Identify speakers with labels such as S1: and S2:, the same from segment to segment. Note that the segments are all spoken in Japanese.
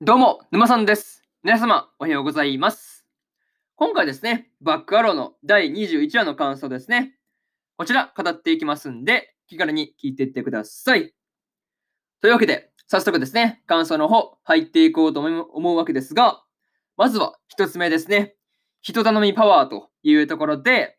S1: どうも、沼さんです。皆様、おはようございます。今回ですね、バックアローの第21話の感想ですね。こちら、語っていきますんで、気軽に聞いていってください。というわけで、早速ですね、感想の方、入っていこうと思うわけですが、まずは一つ目ですね、人頼みパワーというところで、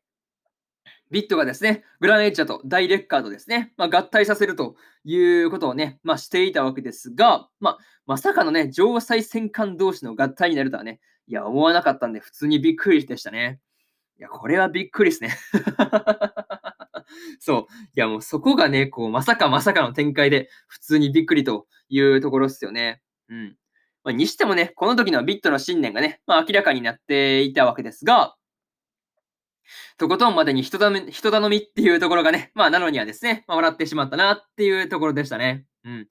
S1: ビットがですね、グランエッチャとダイレッカーとですね、まあ、合体させるということをね、まあ、していたわけですが、まあ、まさかのね、城塞戦艦同士の合体になるとはね、いや、思わなかったんで、普通にびっくりでしたね。いや、これはびっくりですね。そう。いや、もうそこがね、こう、まさかまさかの展開で、普通にびっくりというところですよね。うん。まあ、にしてもね、この時のビットの信念がね、まあ、明らかになっていたわけですが、とことんまでに人頼み人頼みっていうところがね、まあ、なのにはですね、まあ、笑ってしまったなっていうところでしたね。うん。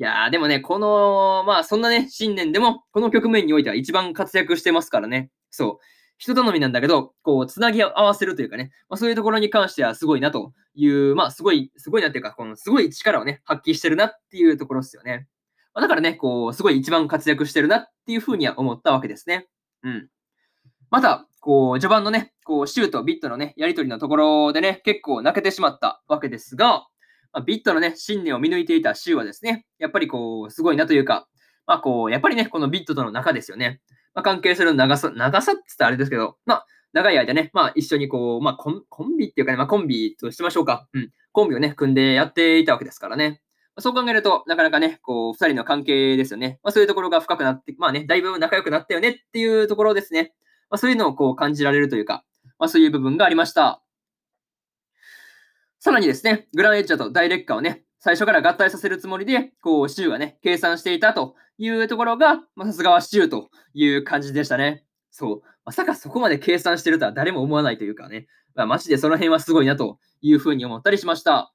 S1: いやー、でもね、この、まあ、そんなね、信念でも、この局面においては一番活躍してますからね。そう。人頼みなんだけど、こう、つなぎ合わせるというかね、まあ、そういうところに関してはすごいなという、まあ、すごい、すごいなっていうか、このすごい力をね、発揮してるなっていうところですよね。まあ、だからね、こう、すごい一番活躍してるなっていうふうには思ったわけですね。うん。また、こう、序盤のね、こう、シュート、ビットのね、やりとりのところでね、結構泣けてしまったわけですが、まあ、ビットのね、信念を見抜いていたシューはですね、やっぱりこう、すごいなというか、まあこう、やっぱりね、このビットとの仲ですよね。まあ、関係する長さ、長さって言ったらあれですけど、まあ、長い間ね、まあ一緒にこう、まあコンコンビっていうかね、まあコンビとしましょうか。うん。コンビをね、組んでやっていたわけですからね。まそう考えると、なかなかね、こう、二人の関係ですよね。まあそういうところが深くなって、まあね、だいぶ仲良くなったよねっていうところですね。まあそういうのをこう感じられるというか、まあそういう部分がありました。さらにですね、グランエッジャーとダイレッカーをね、最初から合体させるつもりで、こう、シューがね、計算していたというところが、まあ、さすがはシチューという感じでしたね。そう。まさかそこまで計算してるとは誰も思わないというかね、まあ、マジでその辺はすごいなというふうに思ったりしました。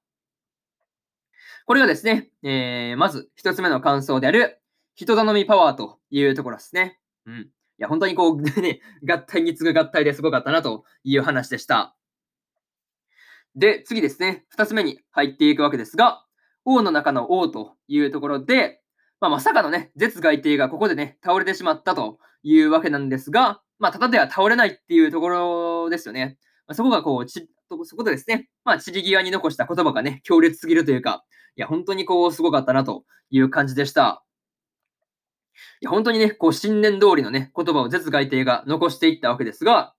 S1: これがですね、えー、まず一つ目の感想である、人頼みパワーというところですね。うん。いや、本当にこう、ね、合体に次ぐ合体ですごかったなという話でした。で、次ですね、二つ目に入っていくわけですが、王の中の王というところで、まあ、まさかのね、絶外帝がここでね、倒れてしまったというわけなんですが、まあ、ただでは倒れないっていうところですよね。まあ、そこがこう、ち、そこでですね、まあ、散り際に残した言葉がね、強烈すぎるというか、いや、本当にこう、すごかったなという感じでした。いや、本当にね、こう、信念通りのね、言葉を絶外帝が残していったわけですが、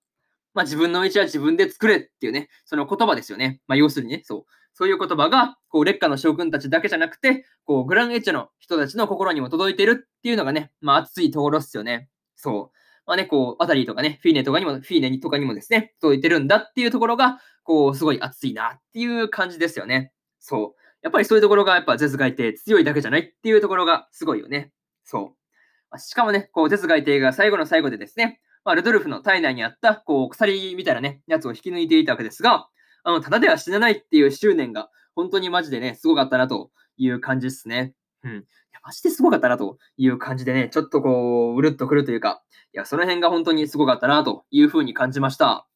S1: まあ、自分の道は自分で作れっていうね、その言葉ですよね。まあ、要するにね、そう。そういう言葉が、こう、劣化の将軍たちだけじゃなくて、こう、グランエッチャの人たちの心にも届いてるっていうのがね、まあ、熱いところですよね。そう。まあね、こう、アタリーとかね、フィーネとかにも、フィーネとかにもですね、届いてるんだっていうところが、こう、すごい熱いなっていう感じですよね。そう。やっぱりそういうところが、やっぱ、絶外帝強いだけじゃないっていうところがすごいよね。そう。しかもね、こう、絶外帝が最後の最後でですね、まあ、ルドルフの体内にあった、こう、鎖みたいなね、やつを引き抜いていたわけですが、あの、ただでは死なないっていう執念が、本当にマジでね、すごかったなという感じですね。うん。いや、マジですごかったなという感じでね、ちょっとこう、うるっとくるというか、いや、その辺が本当にすごかったなというふうに感じました。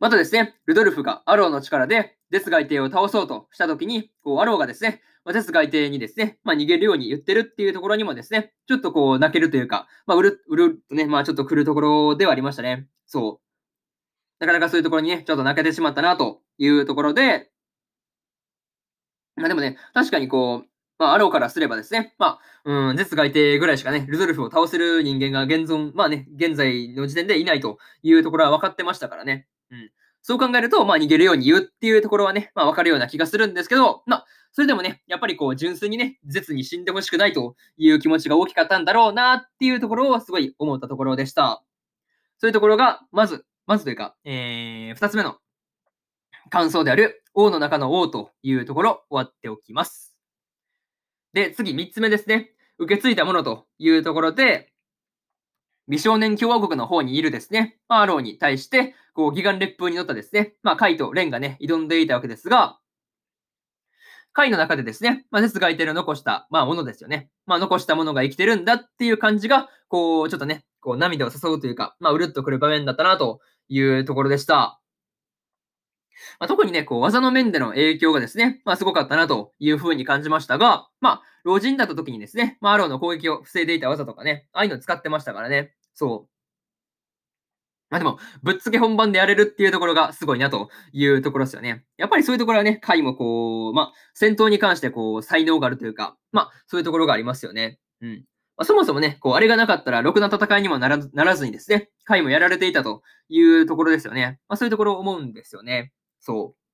S1: またですね、ルドルフがアローの力で、デス外帝を倒そうとしたときに、こう、アローがですね、まあ、デス外帝にですね、まあ、逃げるように言ってるっていうところにもですね、ちょっとこう、泣けるというか、まあ、うる、うるっとね、まあ、ちょっと来るところではありましたね。そう。なかなかそういうところにね、ちょっと泣けてしまったなというところで、まあでもね、確かにこう、まあ、アローからすればですね、まあ、うん、絶外帝ぐらいしかね、ルドルフを倒せる人間が現存、まあね、現在の時点でいないというところは分かってましたからね。うん。そう考えると、まあ逃げるように言うっていうところはね、まあ分かるような気がするんですけど、まあ、それでもね、やっぱりこう、純粋にね、絶に死んでほしくないという気持ちが大きかったんだろうなっていうところをすごい思ったところでした。そういうところが、まず、まずというか、えー、二つ目の感想である、王の中の王というところ、終わっておきます。で、次、三つ目ですね。受け継いだものというところで、美少年共和国の方にいるですね、アローに対して、こう、義眼烈風に乗ったですね、まあ、カイとレンがね、挑んでいたわけですが、カイの中でですね、まあ、絶外帝の残した、まあ、ものですよね。まあ、残したものが生きてるんだっていう感じが、こう、ちょっとね、こう、涙を誘うというか、まあ、うるっとくる場面だったなというところでした。まあ、特にね、こう、技の面での影響がですね、まあ、すごかったなというふうに感じましたが、まあ、老人だった時にですね、まあ、アローの攻撃を防いでいた技とかね、ああいうの使ってましたからね。そう。まあでも、ぶっつけ本番でやれるっていうところがすごいなというところですよね。やっぱりそういうところはね、回もこう、まあ、戦闘に関してこう、才能があるというか、まあ、そういうところがありますよね。うん。まあ、そもそもね、こう、あれがなかったら、ろくな戦いにもならならずにですね、回もやられていたというところですよね。まあ、そういうところを思うんですよね。そう。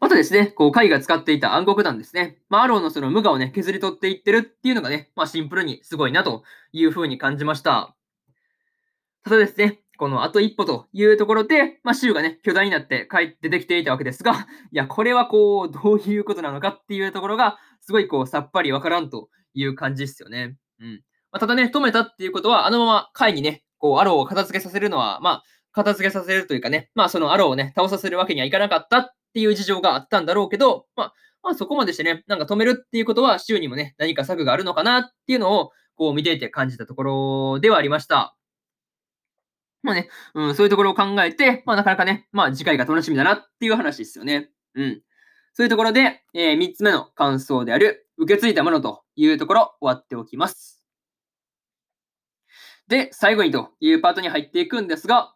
S1: またですね、こう、海が使っていた暗黒弾ですね。まあ、アローのその無我をね、削り取っていってるっていうのがね、まあ、シンプルにすごいなというふうに感じました。ただですね、このあと一歩というところで、まあ、州がね、巨大になって帰って出てきていたわけですが、いや、これはこう、どういうことなのかっていうところが、すごいこう、さっぱりわからんという感じですよね。うん。まあ、ただね、止めたっていうことは、あのまま貝にね、こう、アローを片付けさせるのは、まあ、片付けさせるというかね、まあ、そのアローをね、倒させるわけにはいかなかったっていう事情があったんだろうけど、まあ、まあ、そこまでしてね、なんか止めるっていうことは、州にもね、何か策があるのかなっていうのを、こう見ていて感じたところではありました。まあね、うん、そういうところを考えて、まあなかなかね、まあ次回が楽しみだなっていう話ですよね。うん。そういうところで、えー、3つ目の感想である、受け継いだものというところ、終わっておきます。で、最後にというパートに入っていくんですが、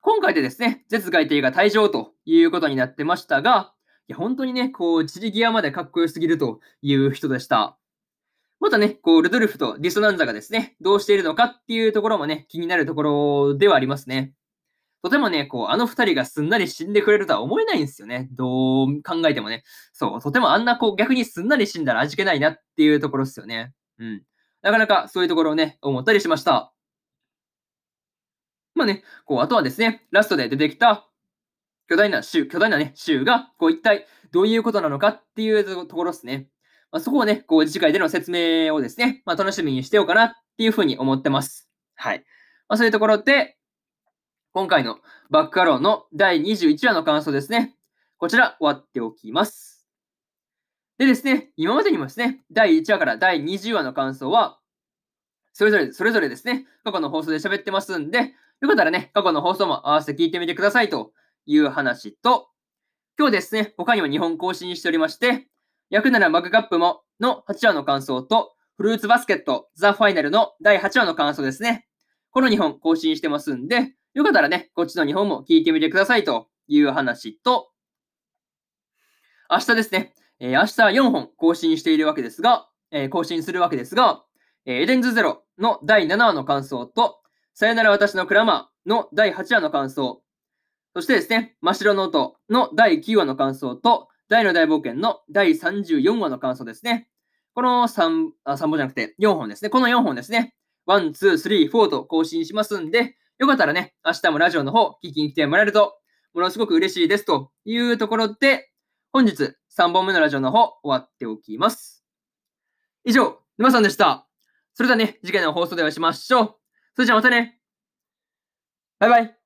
S1: 今回でですね、絶外帝が退場ということになってましたが、いや、本当にね、こう、散り際までかっこよすぎるという人でした。またね、こう、ルドルフとディソナンザがですね、どうしているのかっていうところもね、気になるところではありますね。とてもね、こう、あの二人がすんなり死んでくれるとは思えないんですよね。どう考えてもね。そう、とてもあんなこう、逆にすんなり死んだら味気ないなっていうところですよね。うん。なかなかそういうところをね、思ったりしました。まあね、こう、あとはですね、ラストで出てきた巨大な州、巨大なね、州が、こう一体どういうことなのかっていうところですね。まあ、そこをね、こう次回での説明をですね、まあ、楽しみにしてようかなっていうふうに思ってます。はい。まあ、そういうところで、今回のバックアローの第21話の感想ですね。こちら終わっておきます。でですね、今までにもですね、第1話から第20話の感想は、それぞれ、それぞれですね、過去の放送で喋ってますんで、よかったらね、過去の放送も合わせて聞いてみてくださいという話と、今日ですね、他にも2本更新しておりまして、焼くならマグカップもの8話の感想と、フルーツバスケットザ・ファイナルの第8話の感想ですね。この2本更新してますんで、よかったらね、こっちの2本も聞いてみてくださいという話と、明日ですね、えー、明日4本更新しているわけですが、えー、更新するわけですが、えー、エデンズゼロの第7話の感想と、さよなら私のクラマーの第8話の感想、そしてですね、真っ白の音の第9話の感想と、大の大冒険の第34話の感想ですね。この 3, あ3本じゃなくて4本ですね。この4本ですね。1、2、3、4と更新しますんで、よかったらね、明日もラジオの方聞きに来てもらえると、ものすごく嬉しいですというところで、本日3本目のラジオの方終わっておきます。以上、沼さんでした。それではね、次回の放送でお会いしましょう。それじゃあまたね。バイバイ。